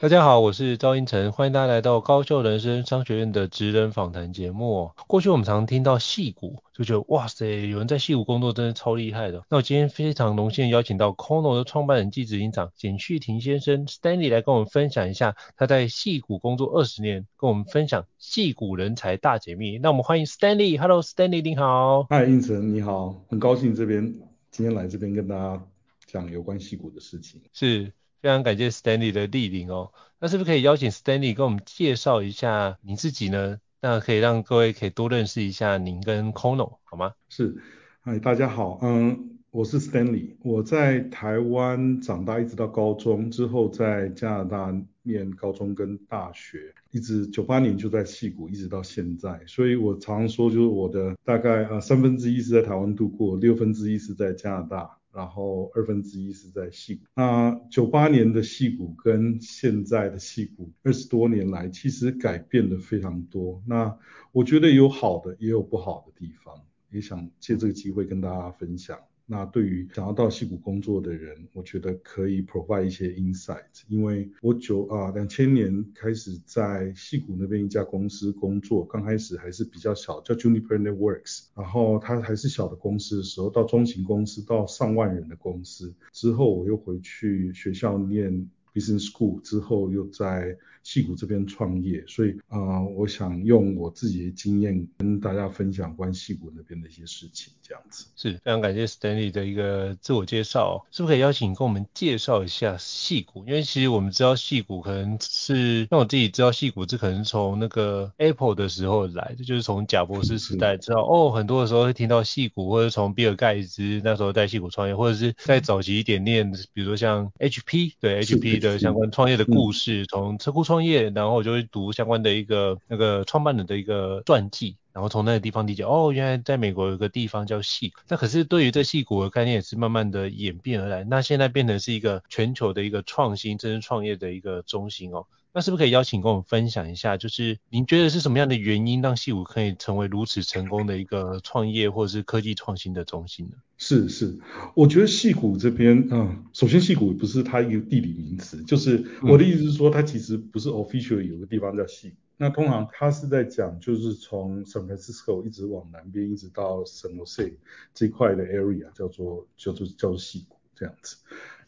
大家好，我是赵英成，欢迎大家来到高校人生商学院的职人访谈节目。过去我们常听到戏骨，就觉得哇塞，有人在戏骨工作真的超厉害的。那我今天非常荣幸邀请到 Know 的创办人暨执行长简旭庭先生 Stanley 来跟我们分享一下他在戏骨工作二十年，跟我们分享戏骨人才大解密。那我们欢迎 Stanley，Hello Stanley，你好。嗨，英成你好，很高兴这边今天来这边跟大家讲有关戏骨的事情。是。非常感谢 Stanley 的莅临哦，那是不是可以邀请 Stanley 跟我们介绍一下你自己呢？那可以让各位可以多认识一下您跟 Know 好吗？是，嗨，大家好，嗯，我是 Stanley，我在台湾长大，一直到高中之后在加拿大念高中跟大学，一直九八年就在矽谷，一直到现在，所以我常常说就是我的大概呃三分之一是在台湾度过，六分之一是在加拿大。然后二分之一是在细股。那九八年的细股跟现在的细股，二十多年来其实改变了非常多。那我觉得有好的，也有不好的地方，也想借这个机会跟大家分享。那对于想要到戏谷工作的人，我觉得可以 provide 一些 insight，因为我九啊两千年开始在戏谷那边一家公司工作，刚开始还是比较小，叫 Juniper Networks，然后它还是小的公司的时候，到中型公司，到上万人的公司，之后我又回去学校念。Business School 之后又在戏谷这边创业，所以啊、呃，我想用我自己的经验跟大家分享关于戏谷那边的一些事情，这样子。是非常感谢 Stanley 的一个自我介绍，是不是可以邀请你跟我们介绍一下戏谷？因为其实我们知道戏谷可能是，像我自己知道戏谷这可能从那个 Apple 的时候来，这就是从贾博士时代知道哦，很多的时候会听到戏谷，或者从比尔盖茨那时候在戏谷创业，或者是在早期一点念，比如说像 HP，对 HP。的相关创业的故事，从车库创业，然后我就会读相关的一个那个创办人的一个传记，然后从那个地方理解，哦，原来在美国有个地方叫戏。那可是对于这戏骨的概念也是慢慢的演变而来，那现在变成是一个全球的一个创新、真正创业的一个中心哦。那是不是可以邀请跟我们分享一下，就是您觉得是什么样的原因让戏谷可以成为如此成功的一个创业或者是科技创新的中心呢？是是，我觉得戏谷这边，嗯，首先戏谷不是它一个地理名词，就是我的意思是说，它其实不是 officially 有个地方叫戏谷。那通常它是在讲，就是从 San Francisco 一直往南边，一直到 San Jose 这块的 area 叫做叫做叫做矽谷这样子。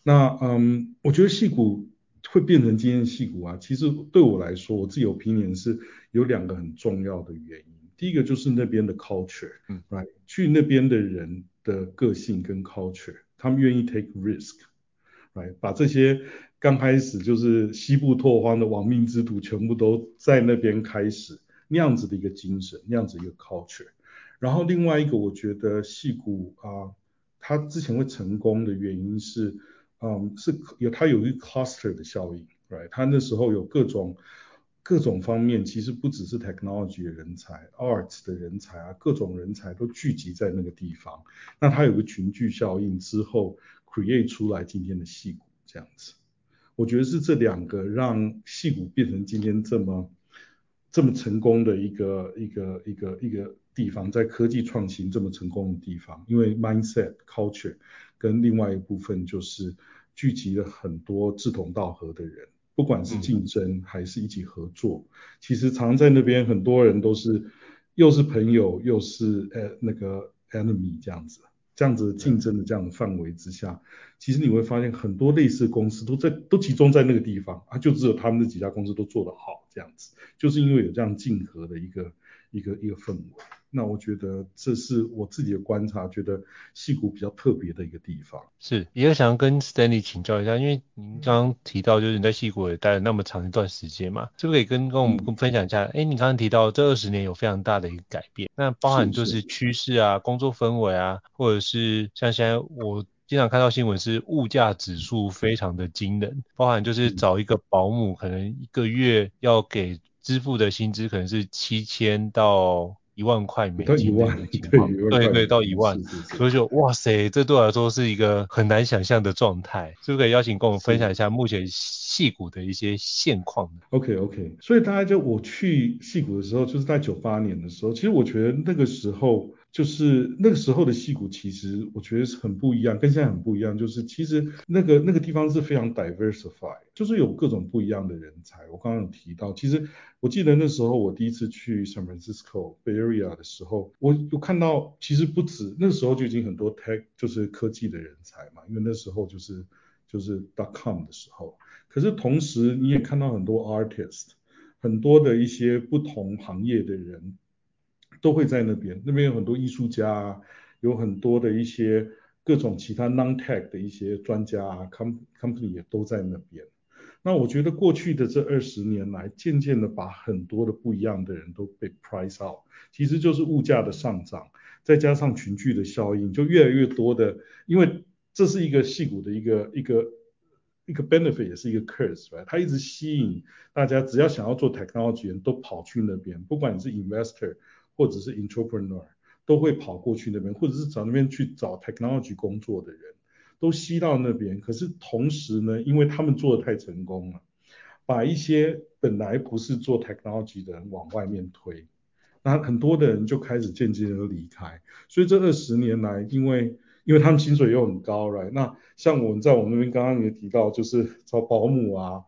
那嗯，我觉得矽谷。会变成今天戏骨啊，其实对我来说，我自己有 opinion 是有两个很重要的原因。第一个就是那边的 culture，嗯，right，去那边的人的个性跟 culture，他们愿意 take risk，right，把这些刚开始就是西部拓荒的亡命之徒全部都在那边开始那样子的一个精神，那样子一个 culture。然后另外一个，我觉得戏骨啊，他之前会成功的原因是。嗯，是有它有一个 cluster 的效应，right？它那时候有各种各种方面，其实不只是 technology 的人才，arts 的人才啊，各种人才都聚集在那个地方。那它有个群聚效应之后，create 出来今天的矽谷这样子。我觉得是这两个让矽谷变成今天这么这么成功的一个一个一个一个地方，在科技创新这么成功的地方，因为 mindset culture。跟另外一部分就是聚集了很多志同道合的人，不管是竞争还是一起合作，嗯、其实常在那边很多人都是又是朋友又是呃那个 enemy 这样子，这样子竞争的这样的范围之下，其实你会发现很多类似公司都在都集中在那个地方啊，就只有他们那几家公司都做得好这样子，就是因为有这样竞合的一个一个一个氛围。那我觉得这是我自己的观察，觉得矽谷比较特别的一个地方。是，也想要跟 Stanley 请教一下，因为您刚刚提到就是你在矽谷也待了那么长一段时间嘛，是不是可以跟跟我们分享一下？哎、嗯，你刚刚提到这二十年有非常大的一个改变，那包含就是趋势啊、工作氛围啊，或者是像现在我经常看到新闻是物价指数非常的惊人，包含就是找一个保姆可能一个月要给支付的薪资可能是七千到一万块美金的情况，对对，对，到一万，所以就哇塞，这对我来说是一个很难想象的状态，是不是可以邀请跟我们分享一下目前戏谷的一些现况？OK OK，所以大家就我去戏谷的时候，就是在九八年的时候，其实我觉得那个时候。就是那个时候的矽谷，其实我觉得是很不一样，跟现在很不一样。就是其实那个那个地方是非常 diversified，就是有各种不一样的人才。我刚刚有提到，其实我记得那时候我第一次去 San Francisco Bay Area 的时候，我有看到其实不止那时候就已经很多 tech 就是科技的人才嘛，因为那时候就是就是 dot com 的时候。可是同时你也看到很多 artist，很多的一些不同行业的人。都会在那边，那边有很多艺术家啊，有很多的一些各种其他 non-tech 的一些专家啊，com company 也都在那边。那我觉得过去的这二十年来，渐渐的把很多的不一样的人都被 price out，其实就是物价的上涨，再加上群聚的效应，就越来越多的，因为这是一个矽谷的一个一个一个 benefit，也是一个 curse，它一直吸引大家，只要想要做 technology 都跑去那边，不管你是 investor。或者是 entrepreneur 都会跑过去那边，或者是找那边去找 technology 工作的人，都吸到那边。可是同时呢，因为他们做的太成功了，把一些本来不是做 technology 的人往外面推，那很多的人就开始渐渐的离开。所以这二十年来，因为因为他们薪水又很高，right？那像我们在我们那边刚刚也提到，就是 找保姆啊，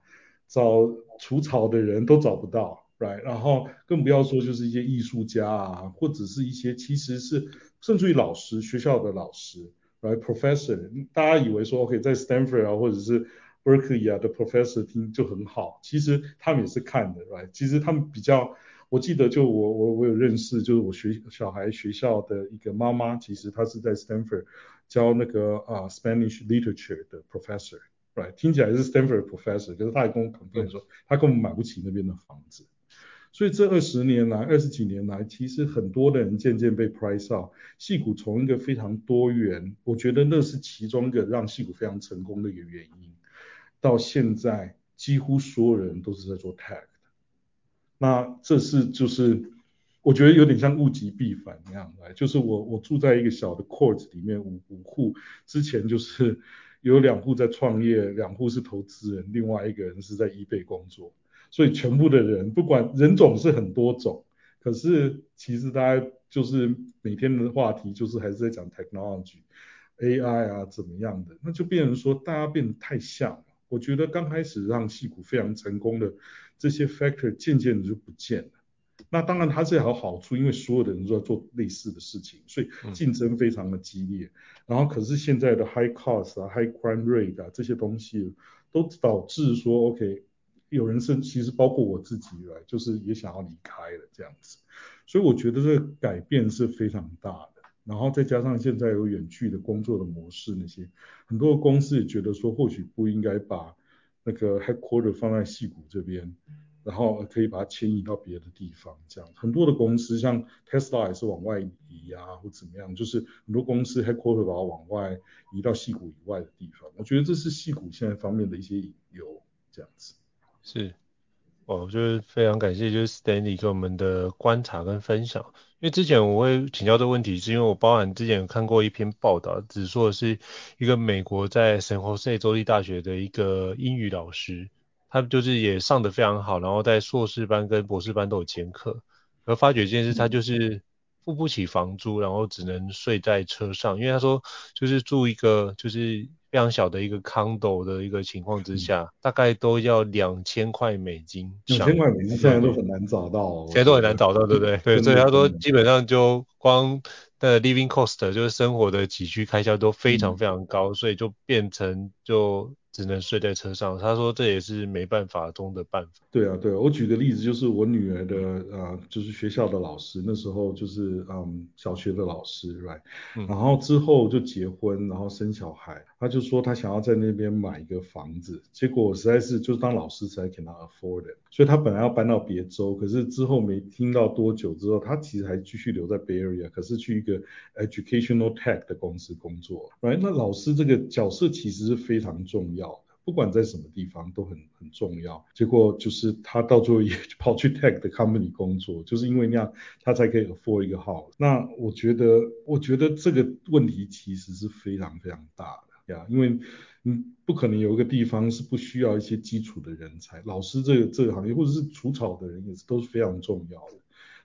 找除草的人都找不到。Right, 然后更不要说就是一些艺术家啊，或者是一些其实是甚至于老师，学校的老师，Right，Professor，大家以为说 OK 在 Stanford 啊或者是 Berkeley 啊的 Professor 听就很好，其实他们也是看的，Right，其实他们比较，我记得就我我我有认识，就是我学小孩学校的一个妈妈，其实她是在 Stanford 教那个啊、Spanish Literature 的 Professor，Right，听起来是 Stanford Professor，可是他还跟我 complain 说他根本买不起那边的房子。所以这二十年来，二十几年来，其实很多的人渐渐被 price out。矽谷从一个非常多元，我觉得那是其中一个让矽谷非常成功的一个原因，到现在几乎所有人都是在做 tech 的。那这是就是我觉得有点像物极必反那样来，就是我我住在一个小的 court 里面，五五户之前就是有两户在创业，两户是投资人，另外一个人是在 eBay 工作。所以全部的人，不管人种是很多种，可是其实大家就是每天的话题就是还是在讲 technology，AI 啊怎么样的，那就变成说大家变得太像了。我觉得刚开始让矽谷非常成功的这些 factor 渐渐的就不见了。那当然它是有好处，因为所有的人都在做类似的事情，所以竞争非常的激烈。然后可是现在的 high cost 啊、high crime rate 啊这些东西都导致说 OK。有人是其实包括我自己来，就是也想要离开了这样子，所以我觉得这个改变是非常大的。然后再加上现在有远距的工作的模式，那些很多公司也觉得说，或许不应该把那个 headquarter 放在戏谷这边，然后可以把它迁移到别的地方。这样很多的公司像 Tesla 也是往外移啊，或怎么样，就是很多公司 headquarter 把它往外移到戏谷以外的地方。我觉得这是戏谷现在方面的一些引诱，这样子。是，哦，就是非常感谢，就是 Stanley 给我们的观察跟分享。因为之前我会请教这个问题，是因为我包含之前有看过一篇报道，只说的是一个美国在 San Jose 州立大学的一个英语老师，他就是也上得非常好，然后在硕士班跟博士班都有兼课，而发觉这件事他就是付不起房租，然后只能睡在车上，因为他说就是住一个就是。非常小的一个 condo 的一个情况之下，嗯、大概都要两千块美金。两千块美金现在都很难找到，哦，现在都很难找到，对不对？对，所以他说基本上就光的 living cost 就是生活的起居开销都非常非常高，嗯、所以就变成就。只能睡在车上，他说这也是没办法中的办法。对啊，对啊，我举个例子，就是我女儿的呃，就是学校的老师，那时候就是嗯小学的老师，right，嗯，然后之后就结婚，然后生小孩，他就说他想要在那边买一个房子，结果实在是就是当老师实在 cannot afford it，所以他本来要搬到别州，可是之后没听到多久之后，他其实还继续留在 Bay Area，可是去一个 educational tech 的公司工作，right，那老师这个角色其实是非常重要的。不管在什么地方都很很重要。结果就是他到最后也跑去 tech 的 company 工作，就是因为那样他才可以 afford 一个 house。那我觉得，我觉得这个问题其实是非常非常大的呀，因为嗯，不可能有一个地方是不需要一些基础的人才，老师这个这个行业或者是除草的人也是都是非常重要的。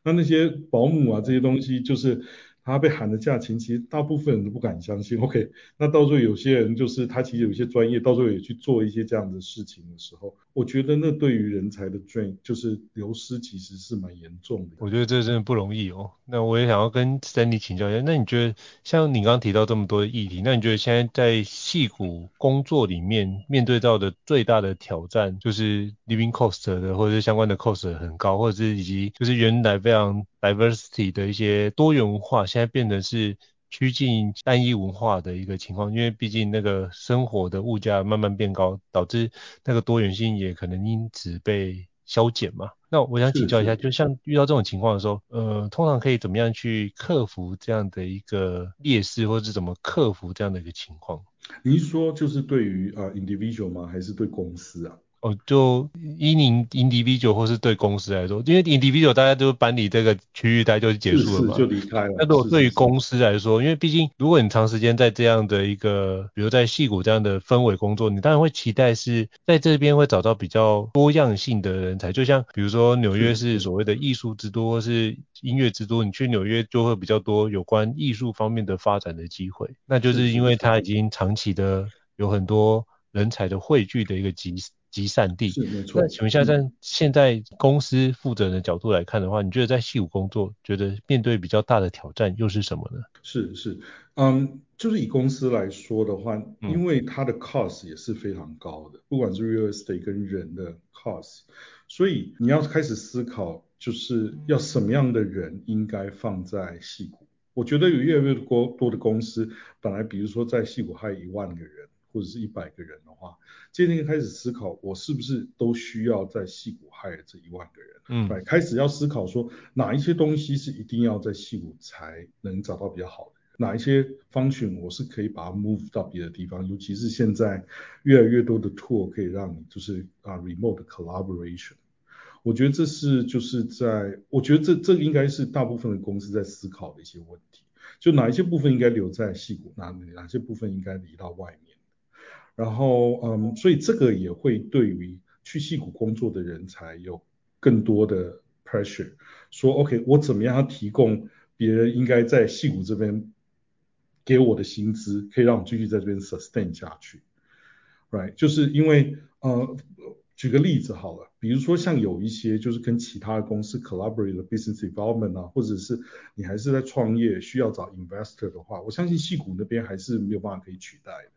那那些保姆啊这些东西就是。他被喊的价钱，其实大部分人都不敢相信。OK，那到最后有些人就是他其实有些专业，到最后也去做一些这样的事情的时候，我觉得那对于人才的 drain 就是流失，其实是蛮严重的。我觉得这真的不容易哦。那我也想要跟 Stanley 请教一下，那你觉得像你刚刚提到这么多的议题，那你觉得现在在矽谷工作里面面对到的最大的挑战，就是 living cost 的或者是相关的 cost 很高，或者是以及就是原来非常 diversity 的一些多元化，现在变得是趋近单一文化的一个情况，因为毕竟那个生活的物价慢慢变高，导致那个多元性也可能因此被消减嘛。那我想请教一下，就像遇到这种情况的时候，呃，通常可以怎么样去克服这样的一个劣势，或者是怎么克服这样的一个情况？你是说就是对于啊、uh, individual 吗？还是对公司啊？哦，就依您 individual 或是对公司来说，因为 individual 大家都搬离这个区域，大家就结束了嘛，是是就离开了。那如果对于公司来说，因为毕竟如果你长时间在这样的一个，比如在戏谷这样的氛围工作，你当然会期待是在这边会找到比较多样性的人才。就像比如说纽约是所谓的艺术之都，或是音乐之都，你去纽约就会比较多有关艺术方面的发展的机会。那就是因为它已经长期的有很多人才的汇聚的一个集。集散地是没错。那请问一下，在现在公司负责人的角度来看的话，你觉得在戏谷工作，觉得面对比较大的挑战又是什么呢？是是，嗯，就是以公司来说的话，因为它的 cost 也是非常高的，嗯、不管是 real estate 跟人的 cost，所以你要开始思考，就是要什么样的人应该放在戏谷。我觉得有越来越多多的公司，本来比如说在戏谷还有一万个人。或者是一百个人的话，今天开始思考，我是不是都需要在戏骨 hire 这一万个人？嗯，对，开始要思考说哪一些东西是一定要在戏骨才能找到比较好的人，哪一些 function 我是可以把它 move 到别的地方，尤其是现在越来越多的 tool 可以让你就是啊 remote collaboration，我觉得这是就是在，我觉得这这应该是大部分的公司在思考的一些问题，就哪一些部分应该留在矽谷，哪哪些部分应该移到外面。然后，嗯，所以这个也会对于去戏谷工作的人才有更多的 pressure，说 OK，我怎么样要提供别人应该在戏谷这边给我的薪资，可以让我继续在这边 sustain 下去，right？就是因为，呃，举个例子好了，比如说像有一些就是跟其他的公司 collaborate 的 business development 啊，或者是你还是在创业需要找 investor 的话，我相信戏谷那边还是没有办法可以取代的。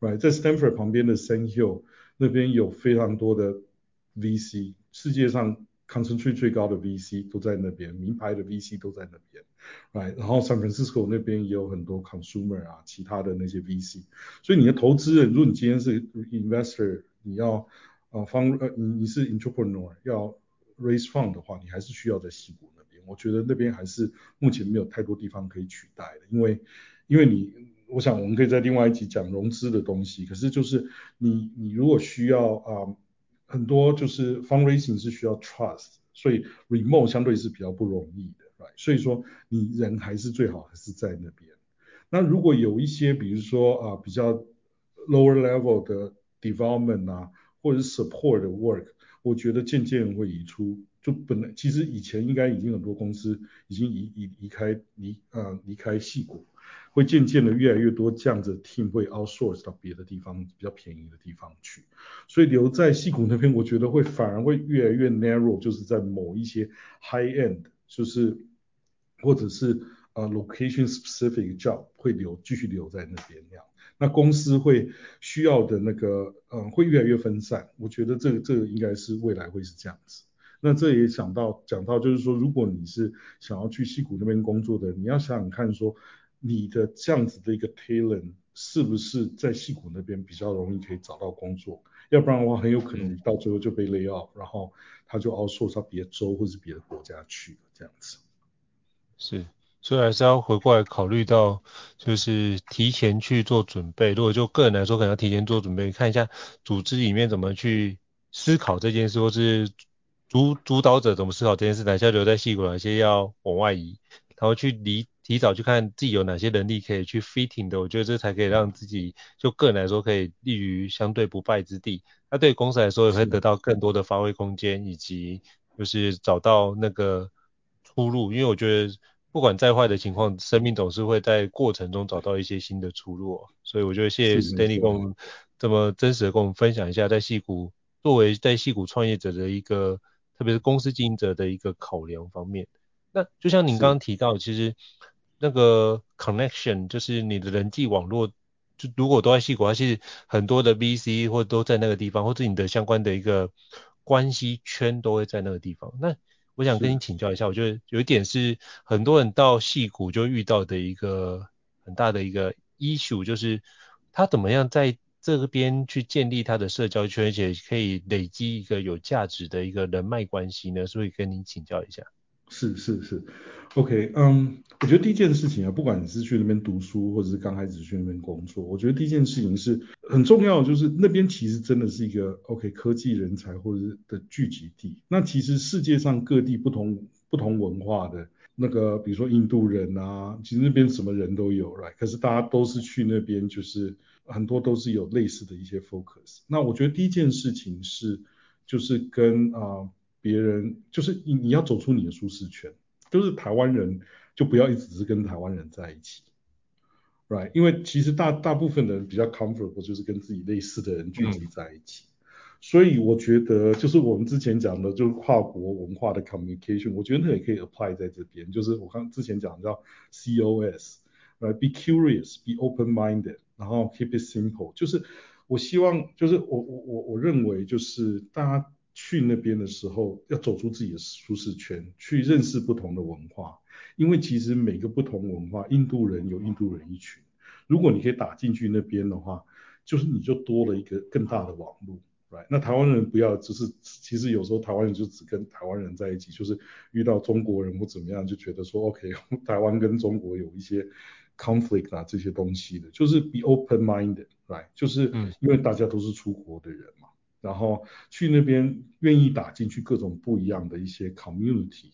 在 Stanford 旁边的 Sand Hill 那边有非常多的 VC，世界上 concentrate 最高的 VC 都在那边，名牌的 VC 都在那边。哎然后 San Francisco 那边也有很多 consumer 啊，其他的那些 VC。所以你的投资人，如果你今天是 investor，你要啊方呃你你是 entrepreneur 要 raise fund 的话，你还是需要在西谷那边。我觉得那边还是目前没有太多地方可以取代的，因为因为你。我想我们可以在另外一集讲融资的东西，可是就是你你如果需要啊、很多就是 fundraising 是需要 trust，所以 remote 相对是比较不容易的，right？所以说你人还是最好还是在那边。那如果有一些比如说啊、比较 lower level 的 development 啊，或者是 support 的 work，我觉得渐渐会移出。就本来其实以前应该已经很多公司已经移移离开离啊离开矽谷。会渐渐的越来越多这样子 team 会 outsource 到别的地方比较便宜的地方去，所以留在矽谷那边，我觉得会反而会越来越 narrow，就是在某一些 high end，就是或者是呃 location specific job 会留继续留在那边那样，那公司会需要的那个嗯会越来越分散，我觉得这个这个应该是未来会是这样子。那这也想到讲到就是说，如果你是想要去矽谷那边工作的，你要想想看说。你的这样子的一个 talent 是不是在矽谷那边比较容易可以找到工作？要不然的话，很有可能你到最后就被 lay off，然后他就 outsource 到别的州或者是别的国家去了这样子。是，所以还是要回过来考虑到，就是提前去做准备。如果就个人来说，可能要提前做准备，看一下组织里面怎么去思考这件事，或是主主导者怎么思考这件事，哪些留在矽谷，哪些要往外移，然后去离提早去看自己有哪些能力可以去 fitting 的。我觉得这才可以让自己就个人来说，可以立于相对不败之地。那对公司来说，也会得到更多的发挥空间，以及就是找到那个出路。因为我觉得。不管再坏的情况，生命总是会在过程中找到一些新的出路。所以我觉得谢谢 Stanley 跟我们这么真实的跟我们分享一下，在戏谷作为在戏谷创业者的一个，特别是公司经营者的一个考量方面。那就像您刚刚提到，其实那个 connection 就是你的人际网络，就如果都在戏谷，其实很多的 VC 或都在那个地方，或者你的相关的一个关系圈都会在那个地方。那我想跟你请教一下，我觉得有一点是很多人到戏谷就遇到的一个很大的一个 issue，就是他怎么样在这边去建立他的社交圈，而且可以累积一个有价值的一个人脉关系呢？所以跟您请教一下。是是是，OK，嗯、我觉得第一件事情啊，不管你是去那边读书，或者是刚开始去那边工作，我觉得第一件事情是很重要，就是那边其实真的是一个 OK 科技人才或者是的聚集地。那其实世界上各地不同不同文化的那个，比如说印度人啊，其实那边什么人都有，right？可是大家都是去那边，就是很多都是有类似的一些 focus。那我觉得第一件事情是，就是跟啊。别人就是你，你要走出你的舒适圈。就是台湾人就不要一直是跟台湾人在一起，right？因为其实大大部分的人比较 comfortable，就是跟自己类似的人聚集在一起。所以我觉得就是我们之前讲的，就是跨国文化的 communication，我觉得那也可以 apply 在这边。就是我刚之前讲的叫 COS，right？Be curious，be open-minded，然后 keep it simple。就是我希望，就是我我我我认为就是大家。去那边的时候，要走出自己的舒适圈，去认识不同的文化。因为其实每个不同文化，印度人有印度人一群。如果你可以打进去那边的话，就是你就多了一个更大的网络，right？那台湾人不要，就是其实有时候台湾人就只跟台湾人在一起，就是遇到中国人或怎么样，就觉得说 OK，台湾跟中国有一些 conflict 啊这些东西的，就是 be open-minded，right？就是因为大家都是出国的人嘛。然后去那边愿意打进去各种不一样的一些 community，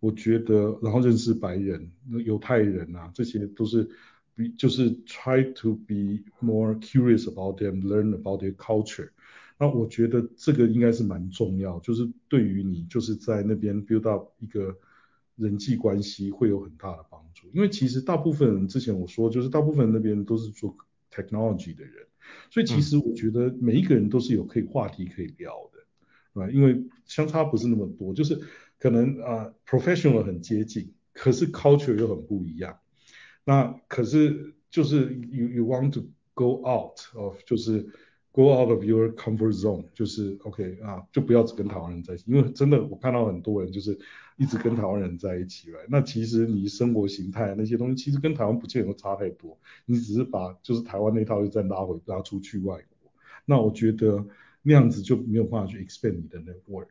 我觉得，然后认识白人、犹太人啊，这些都是比就是 try to be more curious about them, learn about their culture。那我觉得这个应该是蛮重要，就是对于你就是在那边 build up 一个人际关系会有很大的帮助。因为其实大部分人之前我说，就是大部分那边都是做 technology 的人。所以其实我觉得每一个人都是有可以话题可以聊的，啊、嗯，因为相差不是那么多，就是可能啊、呃、professional 很接近，可是 culture 又很不一样。那可是就是 you you want to go out of 就是 go out of your comfort zone，就是 OK 啊，就不要只跟台湾人在一起，因为真的我看到很多人就是一直跟台湾人在一起来那其实你生活形态那些东西，其实跟台湾不见得差太多。你只是把就是台湾那套又再拉回拉出去外国，那我觉得那样子就没有办法去 expand 你的 network。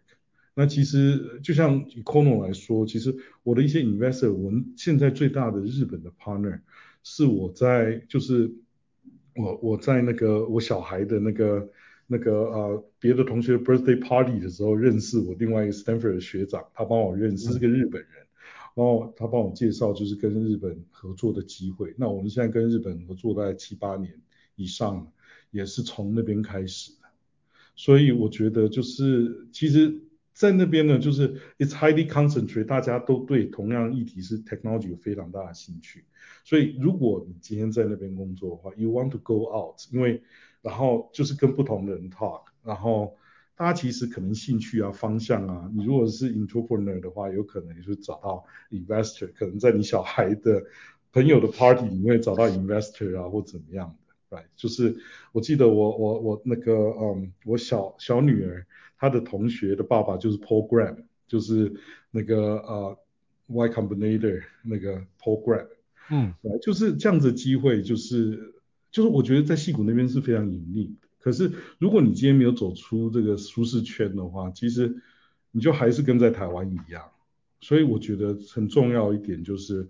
那其实就像以 Econo 来说，其实我的一些 investor，我们现在最大的日本的 partner 是我在就是我我在那个我小孩的那个。那个呃，别的同学 birthday party 的时候认识我另外一个 Stanford 的学长，他帮我认识是个日本人，然后他帮我介绍就是跟日本合作的机会。那我们现在跟日本合作大概七八年以上了，也是从那边开始的。所以我觉得就是其实，在那边呢，就是 it's highly concentrated，大家都对同样议题是 technology 有非常大的兴趣。所以如果你今天在那边工作的话，you want to go out，因为然后就是跟不同的人 talk，然后大家其实可能兴趣啊、方向啊，你如果是 entrepreneur 的话，有可能也是找到 investor，可能在你小孩的朋友的 party 里面找到 investor 啊或怎么样的，right？就是我记得我我我那个嗯，我小小女儿她的同学的爸爸就是 Paul Graham，就是那个呃 Y Combinator 那个 Paul Graham，嗯，就是这样子的机会就是。就是我觉得在戏谷那边是非常隐秘的，可是如果你今天没有走出这个舒适圈的话，其实你就还是跟在台湾一样。所以我觉得很重要一点就是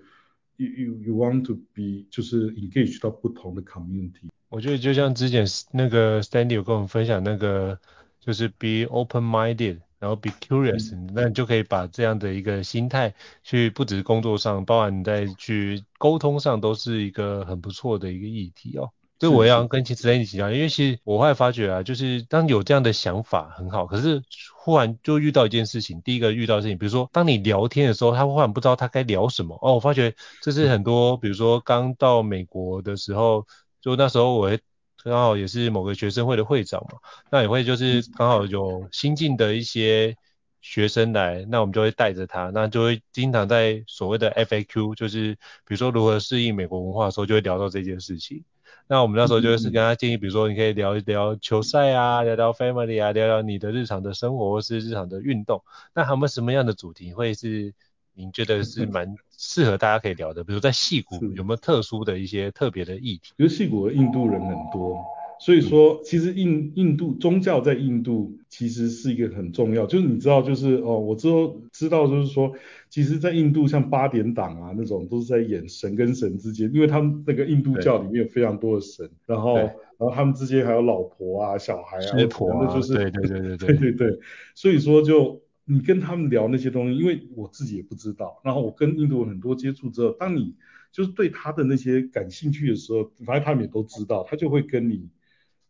you you you want to be 就是 engage 到不同的 community。我觉得就像之前那个 Stanley 有跟我们分享那个，就是 be open-minded，然后 be curious，、嗯、那你就可以把这样的一个心态去，不只是工作上，包含你在去沟通上，都是一个很不错的一个议题哦。所以我要跟其实 Stanley 请教，因为其实我后来发觉啊，就是当有这样的想法很好，可是忽然就遇到一件事情，第一个遇到的事情，比如说当你聊天的时候，他忽然不知道他该聊什么哦。我发觉这是很多，比如说刚到美国的时候，就那时候我刚好也是某个学生会的会长嘛，那也会就是刚好有新进的一些学生来，那我们就会带着他，那就会经常在所谓的 FAQ，就是比如说如何适应美国文化的时候，就会聊到这件事情。那我们那时候就是跟他建议，比如说你可以聊一聊球赛啊，聊聊 family 啊，聊聊你的日常的生活或是日常的运动。那还有没有什么样的主题会是您觉得是 蛮适合大家可以聊的？比如在戏谷有没有特殊的一些特别的议题？因为戏谷印度人很多，所以说其实印印度宗教在印度其实是一个很重要，就是你知道，就是哦，我之后知道就是说，其实，在印度像八点档啊那种都是在演神跟神之间，因为他们那个印度教里面有非常多的神，然后。然后他们之间还有老婆啊、小孩啊，婆啊那就是对对对对对 对对，所以说就你跟他们聊那些东西，因为我自己也不知道，然后我跟印度很多接触之后，当你就是对他的那些感兴趣的时候，反正他们也都知道，他就会跟你。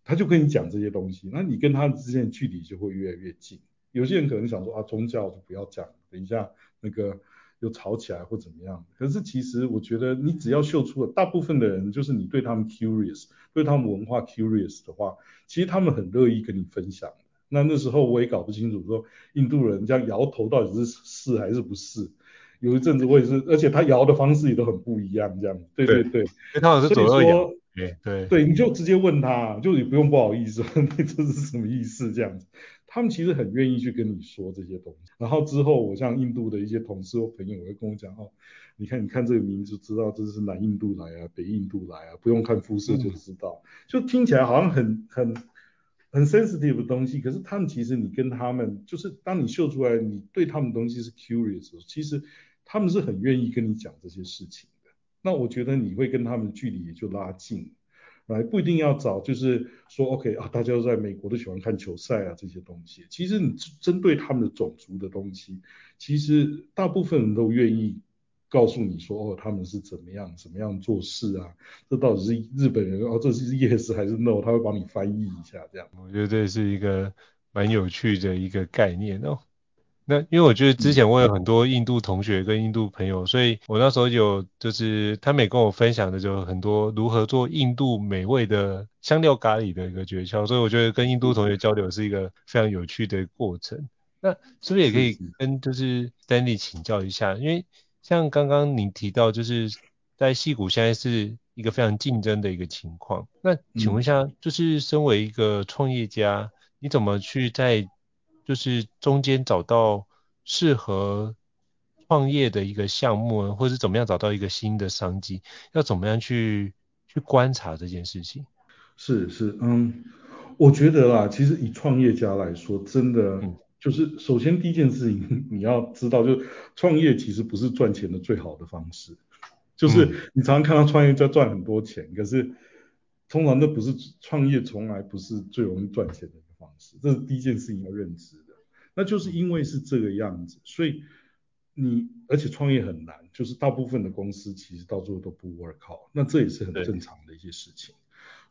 他就跟你讲这些东西，那你跟他之间的距离就会越来越近。有些人可能想说啊，宗教就不要讲，等一下那个又吵起来或怎么样。可是其实我觉得，你只要秀出了，大部分的人就是你对他们 curious，对他们文化 curious 的话，其实他们很乐意跟你分享。那那时候我也搞不清楚说印度人这样摇头到底是是还是不是。有一阵子我也是，而且他摇的方式也都很不一样，这样。对对对，因为他好像是左右摇。对对对，你就直接问他，就你不用不好意思，你这是什么意思这样子？他们其实很愿意去跟你说这些东西。然后之后，我像印度的一些同事或朋友，我会跟我讲哦，你看，你看这个名字，知道这是南印度来啊，北印度来啊，不用看肤色就知道，嗯、就听起来好像很很很 sensitive 的东西。可是他们其实，你跟他们，就是当你秀出来，你对他们东西是 curious，其实他们是很愿意跟你讲这些事情的。那我觉得你会跟他们的距离也就拉近，来不一定要找，就是说 OK 啊，大家都在美国都喜欢看球赛啊这些东西。其实你针对他们的种族的东西，其实大部分人都愿意告诉你说哦，他们是怎么样怎么样做事啊，这到底是日本人哦，这是 yes 还是 no，他会帮你翻译一下这样。我觉得这是一个蛮有趣的一个概念哦。那因为我觉得之前我有很多印度同学跟印度朋友，所以我那时候有就是他们也跟我分享的就很多如何做印度美味的香料咖喱的一个诀窍，所以我觉得跟印度同学交流是一个非常有趣的过程。那是不是也可以跟就是 Stanley 请教一下？因为像刚刚您提到就是在戏谷现在是一个非常竞争的一个情况，那请问一下，就是身为一个创业家，你怎么去在就是中间找到适合创业的一个项目，或者是怎么样找到一个新的商机，要怎么样去去观察这件事情？是是，嗯，我觉得啦，其实以创业家来说，真的就是首先第一件事情 你要知道，就是创业其实不是赚钱的最好的方式，就是你常常看到创业在赚很多钱，可是通常都不是创业，从来不是最容易赚钱的一个方式。这是第一件事情要认知的，那就是因为是这个样子，所以你而且创业很难，就是大部分的公司其实到最后都不 work out，那这也是很正常的一些事情。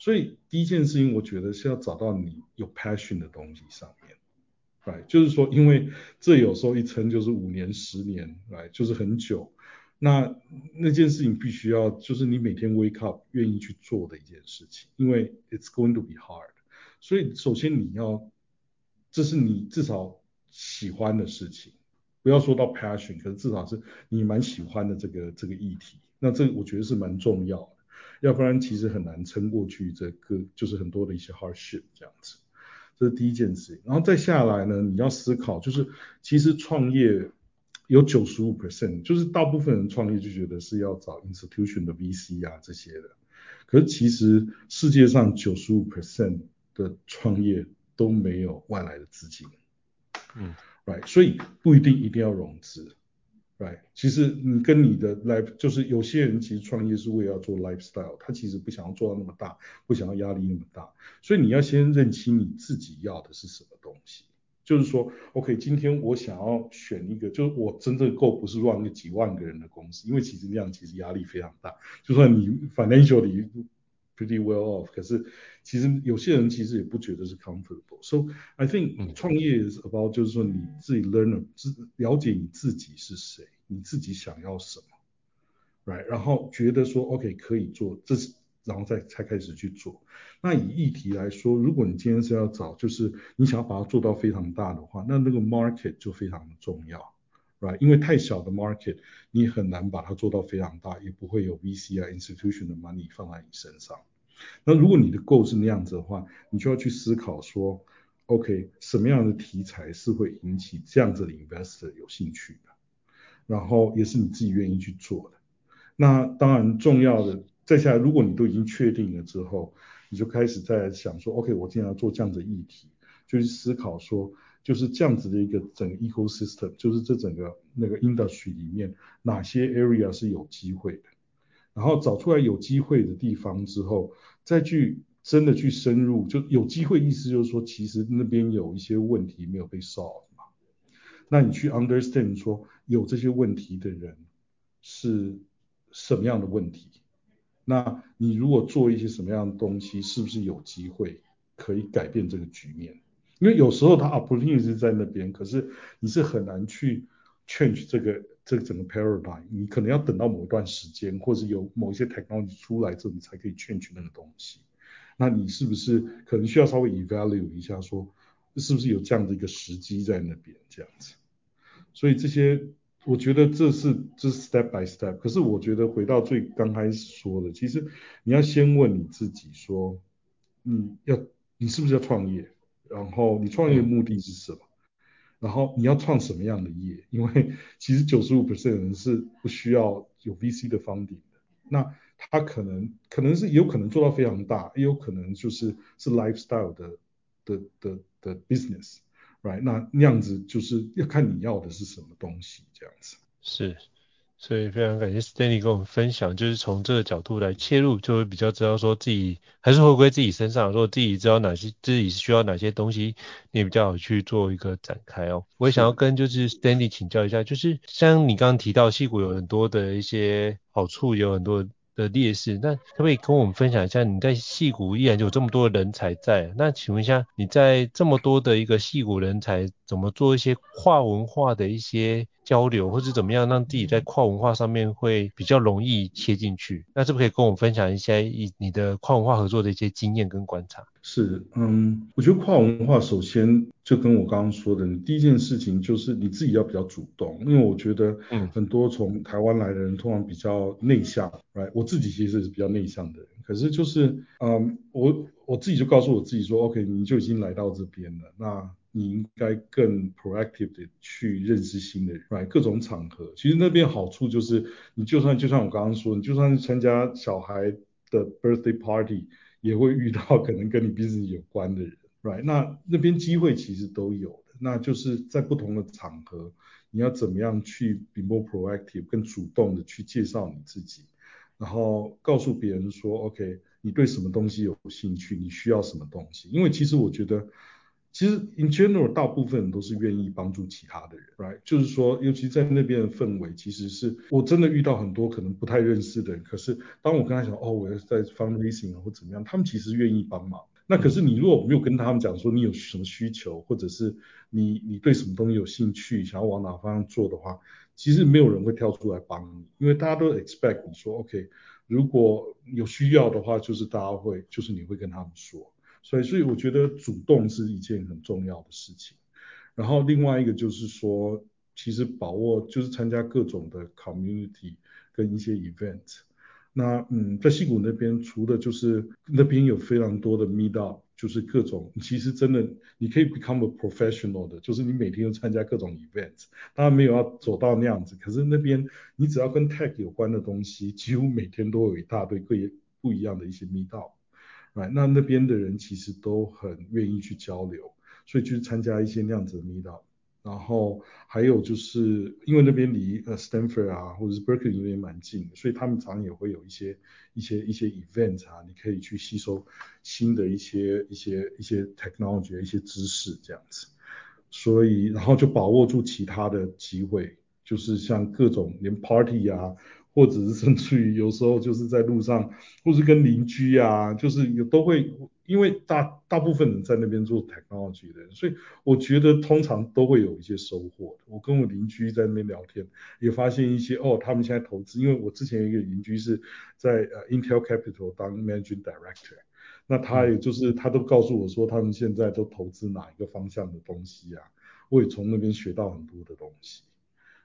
所以第一件事情，我觉得是要找到你有 passion 的东西上面，来，就是说，因为这有时候一撑就是五年、十年，来，就是很久。那那件事情必须要就是你每天 wake up 愿意去做的一件事情，因为 it's going to be hard。所以首先你要，这是你至少喜欢的事情，不要说到 passion，可是至少是你蛮喜欢的这个这个议题，那这我觉得是蛮重要的，要不然其实很难撑过去这个就是很多的一些 hardship 这样子，这是第一件事情。然后再下来呢，你要思考就是其实创业有九十五 percent，就是大部分人创业就觉得是要找 institution 的 VC 啊这些的，可是其实世界上九十五 percent 的创业都没有外来的资金，嗯，right，所以不一定一定要融资，right？其实你跟你的 life 就是有些人其实创业是为了做 lifestyle，他其实不想要做到那么大，不想要压力那么大，所以你要先认清你自己要的是什么东西。就是说，OK，今天我想要选一个，就是我真正够不是乱个几万个人的公司，因为其实那样其实压力非常大。就算你 financially pretty well off，可是其实有些人其实也不觉得是 comfortable。So I think 创业 is about 就是说你自己 learn，自了解你自己是谁，你自己想要什么，right？然后觉得说 OK 可以做，这是。然后再才开始去做。那以议题来说，如果你今天是要找，就是你想要把它做到非常大的话，那那个 market 就非常的重要，right？因为太小的 market，你很难把它做到非常大，也不会有 VC 啊 institution 的 money 放在你身上。那如果你的 goal 是那样子的话，你就要去思考说，OK，什么样的题材是会引起这样子的 investor 有兴趣的，然后也是你自己愿意去做的。那当然重要的。再下来，如果你都已经确定了之后，你就开始在想说，OK，我今天要做这样子的议题，就去思考说，就是这样子的一个整个 ecosystem，就是这整个那个 industry 里面哪些 area 是有机会的，然后找出来有机会的地方之后，再去真的去深入，就有机会意思就是说，其实那边有一些问题没有被 solve 嘛，那你去 understand 说有这些问题的人是什么样的问题？那你如果做一些什么样的东西，是不是有机会可以改变这个局面？因为有时候它 opportunity 是在那边，可是你是很难去 change 这个这个整个 paradigm。你可能要等到某一段时间，或者有某一些 technology 出来之后，你才可以 change 那个东西。那你是不是可能需要稍微 evaluate 一下说，说是不是有这样的一个时机在那边这样子？所以这些。我觉得这是这是 step by step，可是我觉得回到最刚开始说的，其实你要先问你自己说，你要你是不是要创业？然后你创业的目的是什么？然后你要创什么样的业？因为其实九十五 percent 的人是不需要有 VC 的 funding 的，那他可能可能是有可能做到非常大，也有可能就是是 lifestyle 的的的的 business。Right，那那样子就是要看你要的是什么东西，这样子。是，所以非常感谢 Stanley 跟我们分享，就是从这个角度来切入，就会比较知道说自己还是回归自己身上，说自己知道哪些自己需要哪些东西，你也比较好去做一个展开哦。我也想要跟就是 Stanley 请教一下，就是像你刚刚提到，戏骨有很多的一些好处，有很多。的劣势，那可不可以跟我们分享一下？你在戏骨依然有这么多的人才在，那请问一下，你在这么多的一个戏骨人才，怎么做一些跨文化的一些交流，或是怎么样让自己在跨文化上面会比较容易切进去？那是不是可以跟我们分享一下你的跨文化合作的一些经验跟观察？是，嗯，我觉得跨文化首先就跟我刚刚说的，你第一件事情就是你自己要比较主动，因为我觉得，嗯，很多从台湾来的人通常比较内向，right？我自己其实是比较内向的人，可是就是，嗯，我我自己就告诉我自己说，OK，你就已经来到这边了，那你应该更 proactive 的去认识新的人，right？各种场合，其实那边好处就是，你就算就像我刚刚说，你就算是参加小孩的 birthday party。也会遇到可能跟你 business 有关的人，right？那那边机会其实都有的，那就是在不同的场合，你要怎么样去 be more proactive，更主动的去介绍你自己，然后告诉别人说，OK，你对什么东西有兴趣，你需要什么东西？因为其实我觉得。其实，in general，大部分人都是愿意帮助其他的人，right？就是说，尤其在那边的氛围，其实是我真的遇到很多可能不太认识的人，可是当我跟他讲，哦，我要在 fundraising 或怎么样，他们其实愿意帮忙。那可是你如果没有跟他们讲说你有什么需求，或者是你你对什么东西有兴趣，想要往哪方向做的话，其实没有人会跳出来帮你，因为大家都 expect 你说，OK，如果有需要的话，就是大家会，就是你会跟他们说。所以，所以我觉得主动是一件很重要的事情。然后另外一个就是说，其实把握就是参加各种的 community 跟一些 event。那嗯，在西谷那边，除了就是那边有非常多的 meet up，就是各种其实真的你可以 become a professional 的，就是你每天都参加各种 event。当然没有要走到那样子，可是那边你只要跟 tech 有关的东西，几乎每天都有一大堆各不一样的一些 meet up。那那边的人其实都很愿意去交流，所以去参加一些那样子的 meetup，然后还有就是因为那边离呃 Stanford 啊或者是 Berkeley 那边蛮近，所以他们常常也会有一些一些一些 event 啊，你可以去吸收新的一些一些一些 technology 的一些知识这样子。所以然后就把握住其他的机会，就是像各种连 party 啊。或者是甚至于有时候就是在路上，或是跟邻居啊，就是有都会，因为大大部分人在那边做 technology 的，所以我觉得通常都会有一些收获。我跟我邻居在那边聊天，也发现一些哦，他们现在投资，因为我之前一个邻居是在呃 Intel Capital 当 Managing Director，那他也就是他都告诉我说他们现在都投资哪一个方向的东西啊，我也从那边学到很多的东西。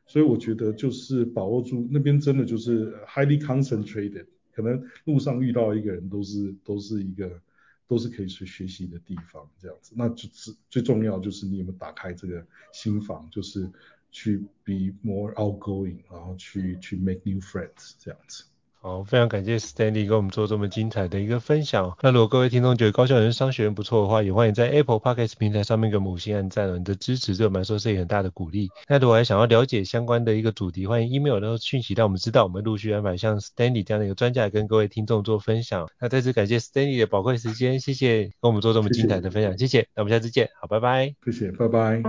所以我觉得就是把握住那边真的就是 highly concentrated，可能路上遇到一个人都是都是一个都是可以去学习的地方这样子，那就是最重要就是你有没有打开这个心房，就是去 be more outgoing，然后去去 make new friends 这样子。好，非常感谢 Stanley 跟我们做这么精彩的一个分享。那如果各位听众觉得高效人生商学院不错的话，也欢迎在 Apple Podcast 平台上面给五星按赞，你的支持对我们来说是一个很大的鼓励。那如果还想要了解相关的一个主题，欢迎 email 的讯息让我们知道，我们陆续安排像 Stanley 这样的一个专家跟各位听众做分享。那再次感谢 Stanley 的宝贵时间，谢谢跟我们做这么精彩的分享，谢谢。谢谢，那我们下次见，好，拜拜。谢谢，拜拜。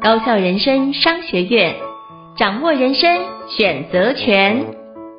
高效人生商学院，掌握人生选择权。